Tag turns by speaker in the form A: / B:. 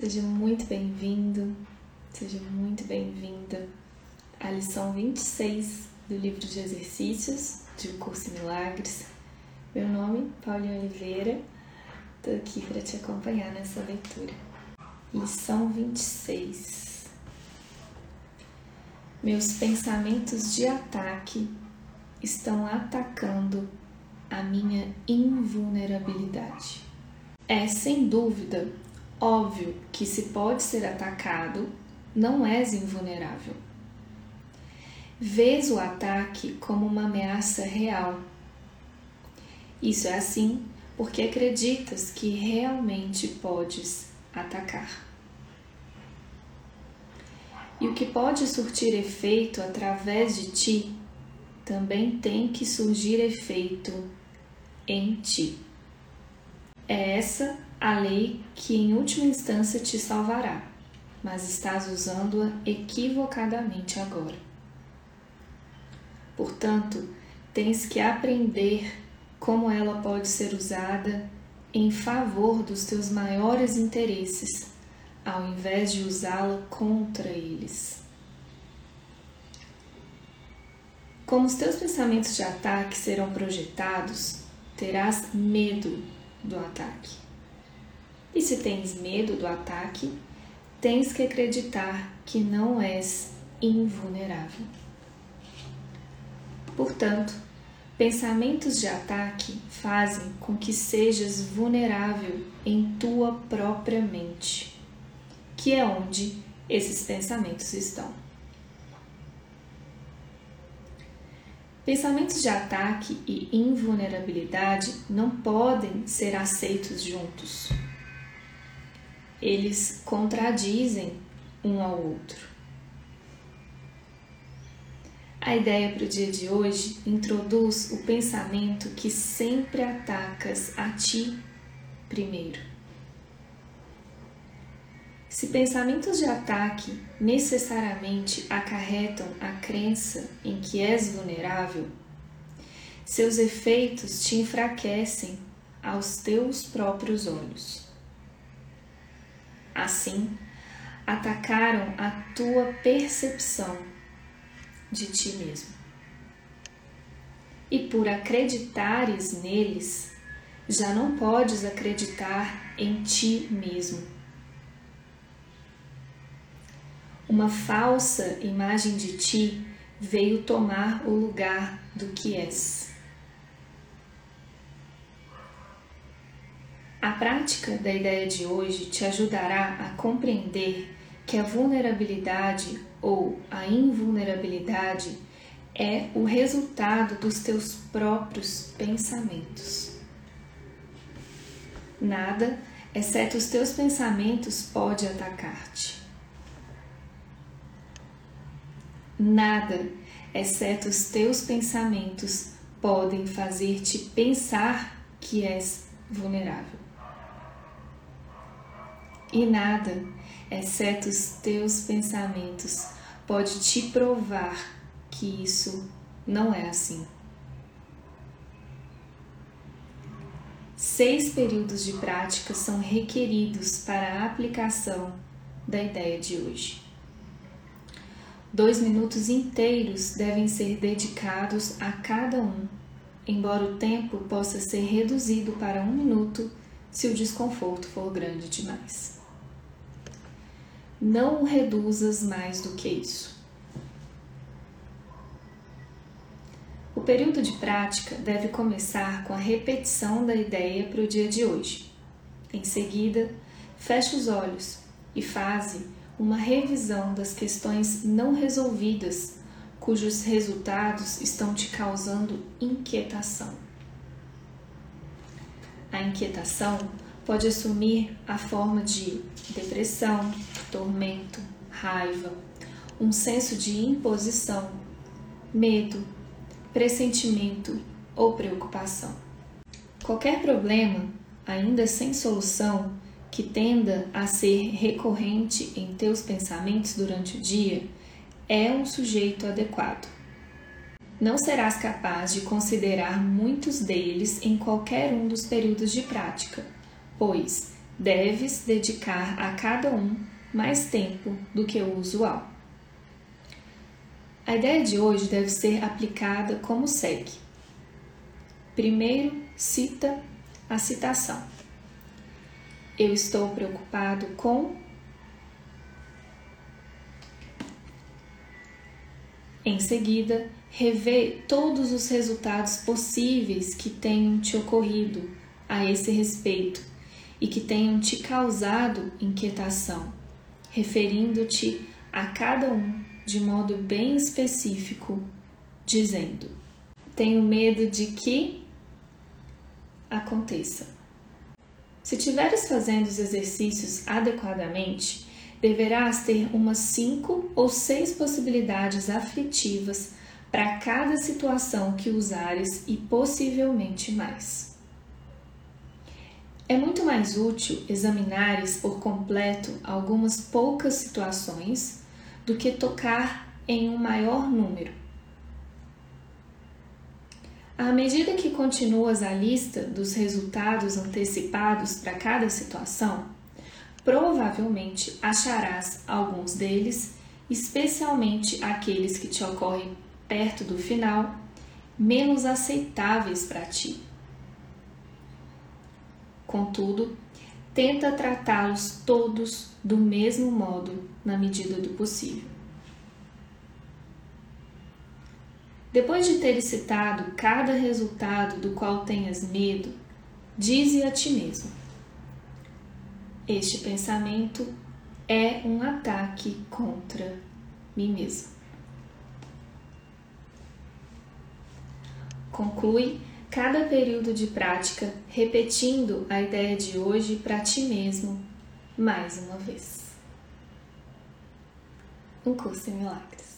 A: Seja muito bem-vindo, seja muito bem-vinda à lição 26 do livro de exercícios de O Curso em Milagres. Meu nome é Paulinha Oliveira, estou aqui para te acompanhar nessa leitura. Lição 26 Meus pensamentos de ataque estão atacando a minha invulnerabilidade. É sem dúvida Óbvio que se pode ser atacado, não és invulnerável. Vês o ataque como uma ameaça real. Isso é assim porque acreditas que realmente podes atacar. E o que pode surtir efeito através de ti também tem que surgir efeito em ti. É essa a lei que em última instância te salvará, mas estás usando-a equivocadamente agora. Portanto, tens que aprender como ela pode ser usada em favor dos teus maiores interesses, ao invés de usá-la contra eles. Como os teus pensamentos de ataque serão projetados, terás medo do ataque. E se tens medo do ataque, tens que acreditar que não és invulnerável. Portanto, pensamentos de ataque fazem com que sejas vulnerável em tua própria mente, que é onde esses pensamentos estão. Pensamentos de ataque e invulnerabilidade não podem ser aceitos juntos eles contradizem um ao outro. A ideia para o dia de hoje introduz o pensamento que sempre atacas a ti primeiro. Se pensamentos de ataque necessariamente acarretam a crença em que és vulnerável, seus efeitos te enfraquecem aos teus próprios olhos. Assim, atacaram a tua percepção de ti mesmo. E por acreditares neles, já não podes acreditar em ti mesmo. Uma falsa imagem de ti veio tomar o lugar do que és. A prática da ideia de hoje te ajudará a compreender que a vulnerabilidade ou a invulnerabilidade é o resultado dos teus próprios pensamentos. Nada, exceto os teus pensamentos, pode atacar-te. Nada, exceto os teus pensamentos, podem fazer-te pensar que és vulnerável e nada, exceto os teus pensamentos, pode te provar que isso não é assim. Seis períodos de prática são requeridos para a aplicação da ideia de hoje. Dois minutos inteiros devem ser dedicados a cada um, embora o tempo possa ser reduzido para um minuto se o desconforto for grande demais. Não reduzas mais do que isso. O período de prática deve começar com a repetição da ideia para o dia de hoje. Em seguida, feche os olhos e faze uma revisão das questões não resolvidas cujos resultados estão te causando inquietação. A inquietação pode assumir a forma de depressão, tormento, raiva, um senso de imposição, medo, pressentimento ou preocupação. Qualquer problema, ainda sem solução, que tenda a ser recorrente em teus pensamentos durante o dia, é um sujeito adequado. Não serás capaz de considerar muitos deles em qualquer um dos períodos de prática pois deves dedicar a cada um mais tempo do que o usual. A ideia de hoje deve ser aplicada como segue. Primeiro, cita a citação. Eu estou preocupado com. Em seguida, revê todos os resultados possíveis que tenham te ocorrido a esse respeito e que tenham te causado inquietação, referindo-te a cada um de modo bem específico, dizendo: Tenho medo de que aconteça. Se estiveres fazendo os exercícios adequadamente, deverás ter umas cinco ou seis possibilidades aflitivas para cada situação que usares e possivelmente mais. É muito mais útil examinares por completo algumas poucas situações do que tocar em um maior número. À medida que continuas a lista dos resultados antecipados para cada situação, provavelmente acharás alguns deles, especialmente aqueles que te ocorrem perto do final, menos aceitáveis para ti. Contudo, tenta tratá-los todos do mesmo modo na medida do possível. Depois de teres citado cada resultado do qual tenhas medo, dize a ti mesmo: Este pensamento é um ataque contra mim mesmo. Conclui cada período de prática repetindo a ideia de hoje para ti mesmo mais uma vez. Um curso em milagres.